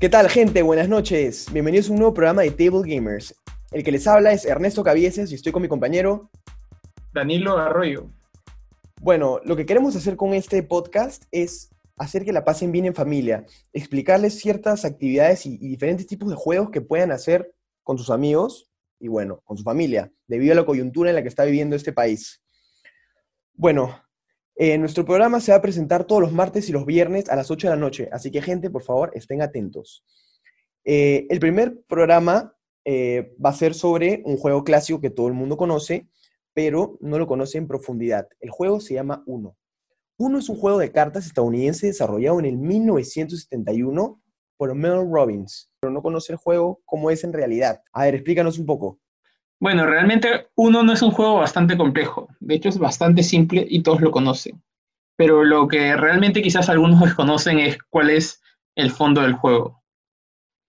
¿Qué tal, gente? Buenas noches. Bienvenidos a un nuevo programa de Table Gamers. El que les habla es Ernesto Cabieses y estoy con mi compañero Danilo Arroyo. Bueno, lo que queremos hacer con este podcast es hacer que la pasen bien en familia, explicarles ciertas actividades y, y diferentes tipos de juegos que puedan hacer con sus amigos y, bueno, con su familia, debido a la coyuntura en la que está viviendo este país. Bueno, eh, nuestro programa se va a presentar todos los martes y los viernes a las 8 de la noche, así que gente, por favor, estén atentos. Eh, el primer programa eh, va a ser sobre un juego clásico que todo el mundo conoce, pero no lo conoce en profundidad. El juego se llama Uno. Uno es un juego de cartas estadounidense desarrollado en el 1971 por Mel Robbins, pero no conoce el juego como es en realidad. A ver, explícanos un poco. Bueno, realmente uno no es un juego bastante complejo. De hecho, es bastante simple y todos lo conocen. Pero lo que realmente quizás algunos desconocen es cuál es el fondo del juego.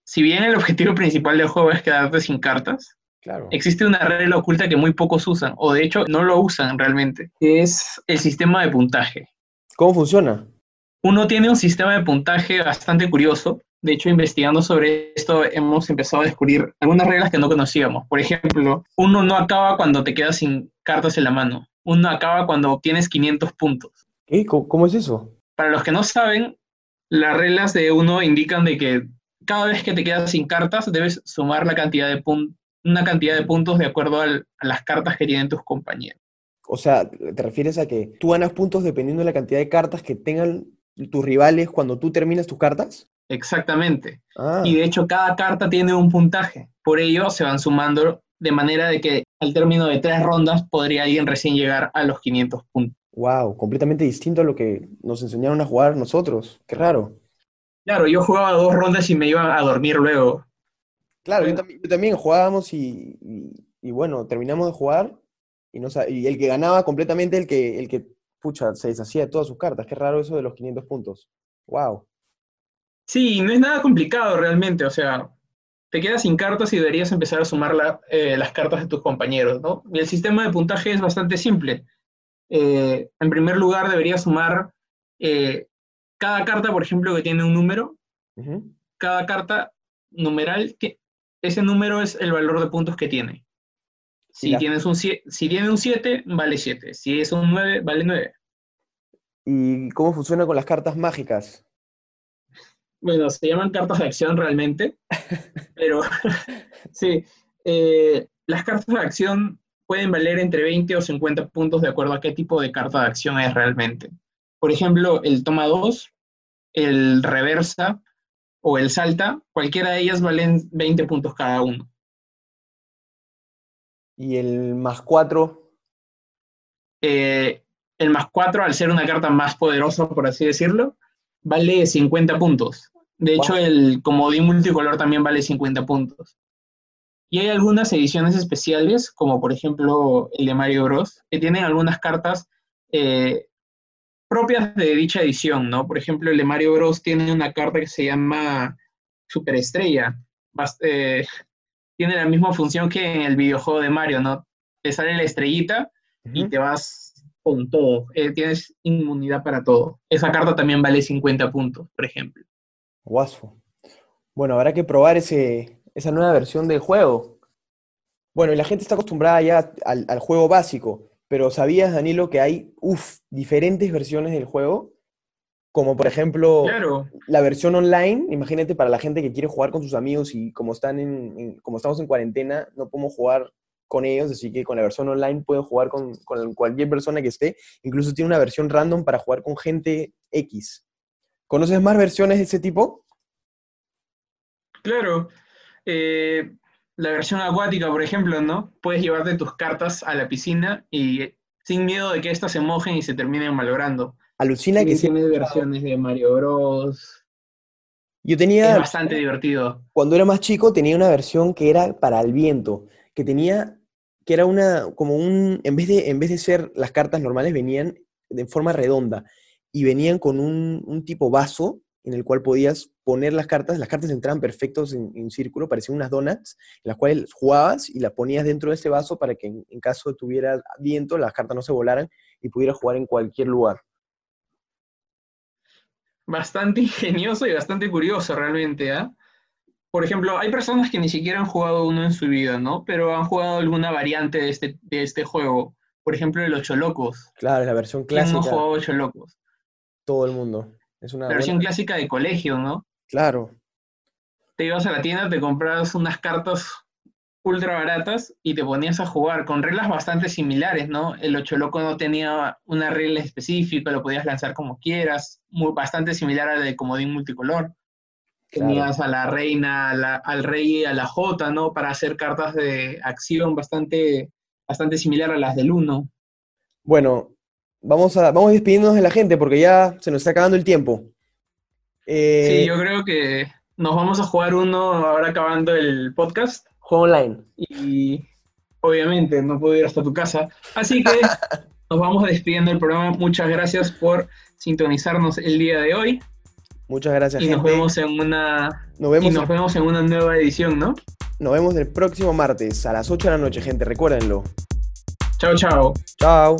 Si bien el objetivo principal del juego es quedarte sin cartas, Claro. existe una regla oculta que muy pocos usan, o de hecho no lo usan realmente, que es el sistema de puntaje. ¿Cómo funciona? Uno tiene un sistema de puntaje bastante curioso. De hecho, investigando sobre esto, hemos empezado a descubrir algunas reglas que no conocíamos. Por ejemplo, uno no acaba cuando te quedas sin cartas en la mano. Uno acaba cuando obtienes 500 puntos. ¿Qué? ¿Cómo, es eso? Para los que no saben, las reglas de uno indican de que cada vez que te quedas sin cartas, debes sumar la cantidad de pun- una cantidad de puntos de acuerdo al- a las cartas que tienen tus compañeros. O sea, ¿te refieres a que tú ganas puntos dependiendo de la cantidad de cartas que tengan tus rivales cuando tú terminas tus cartas? Exactamente. Ah, Y de hecho cada carta tiene un puntaje. Por ello se van sumando de manera de que al término de tres rondas podría alguien recién llegar a los 500 puntos. wow, completamente distinto a lo que nos enseñaron a jugar nosotros. Qué raro. Claro, yo jugaba dos rondas y me iba a dormir luego. Claro, yo, también, yo también jugábamos y, y- y bueno, terminamos de jugar y, no, y el que ganaba completamente, el que, el que, pucha, se deshacía de todas sus cartas. Qué raro eso de los 500 puntos. Wow. Sí, no es nada complicado realmente, o sea, te quedas sin cartas y deberías empezar a sumar la- eh, las cartas de tus compañeros, ¿no? Y el sistema de puntaje es bastante simple. Eh, en primer lugar, deberías sumar eh, cada carta, por ejemplo, que tiene un número, cada carta numeral, que ese número es el valor de puntos que tiene. Si, tienes un, si tiene un 7, vale 7. Si es un 9, vale 9. ¿Y cómo funciona con las cartas mágicas? Bueno, se llaman cartas de acción realmente, pero sí, eh, las cartas de acción pueden valer entre 20 o 50 puntos de acuerdo a qué tipo de carta de acción es realmente. Por ejemplo, el toma 2, el reversa o el salta, cualquiera de ellas valen 20 puntos cada uno. Y el más 4, Eh, el más 4, al ser una carta más poderosa, por así decirlo, vale 50 puntos. De hecho, Wow. el comodín multicolor también vale 50 puntos. Y hay algunas ediciones especiales, como por ejemplo el de Mario Bros., que tienen algunas cartas eh, propias de dicha edición, ¿no? Por ejemplo, el de Mario Bros. tiene una carta que se llama Superestrella. Bas- eh, tiene la misma función que en el videojuego de Mario, ¿no? Te sale la estrellita y te vas con todo. Eh, tienes inmunidad para todo. Esa carta también vale 50 puntos, por ejemplo. Guasfo. Bueno, habrá que probar ese, esa nueva versión del juego. Bueno, y la gente está acostumbrada ya al, al juego básico, pero ¿sabías, Danilo, que hay, uf, diferentes versiones del juego? Como por ejemplo, Claro, la versión online, imagínate para la gente que quiere jugar con sus amigos y como están en, en- como estamos en cuarentena, no podemos jugar con ellos, así que con la versión online pueden jugar con, con cualquier persona que esté. Incluso tiene una versión random para jugar con gente X. ¿Conoces más versiones de ese tipo? claro. Eh, la versión acuática, por ejemplo, ¿no? Puedes llevarte tus cartas a la piscina y sin miedo de que éstas se mojen y se terminen malogrando. Alucina que sí. tienes versiones de Mario Bros. Yo Es tenía, bastante divertido. cuando era más chico, tenía una versión que era para el viento, que tenía, que era una, como un, en vez de, en vez de ser las cartas normales, venían de forma redonda y venían con un, un tipo vaso en el cual podías poner las cartas, las cartas entraban perfectos en, en círculo, parecían unas donuts, en las cuales jugabas y las ponías dentro de ese vaso para que en, caso tuviera viento, las cartas no se volaran y pudieras jugar en cualquier lugar. Bastante ingenioso y bastante curioso realmente, ¿ah? Por ejemplo, hay personas que ni siquiera han jugado uno en su vida, ¿no? Pero han jugado alguna variante de este, de este juego. Por ejemplo, el Ocho Locos. Claro, la versión ¿Quién clásica. no ha jugado Ocho Locos? Todo el mundo. Es una La versión buena- clásica de colegio, ¿no? Claro, Te ibas a la tienda, te comprabas unas cartas ultra baratas y te ponías a jugar con reglas bastante similares, ¿no? El Ocho Loco no tenía una regla específica, lo podías lanzar como quieras, muy, bastante similar al de comodín multicolor. Claro. Tenías a la reina, a la- al rey y a la Jota, ¿no? Para hacer cartas de acción bastante, bastante similar a las del Uno. Bueno, vamos a vamos despidiéndonos de la gente porque ya se nos está acabando el tiempo. Eh, Sí, yo creo que nos vamos a jugar uno ahora acabando el podcast. Juego online. y obviamente no puedo ir hasta tu casa. Así que nos vamos despidiendo del programa. Muchas gracias por sintonizarnos el día de hoy Muchas gracias, y nos gente. vemos en una Nos y nos vemos en una nueva edición, ¿no? nos vemos el próximo martes a las 8 de la noche, gente. Recuérdenlo. Chao, chao. Chao.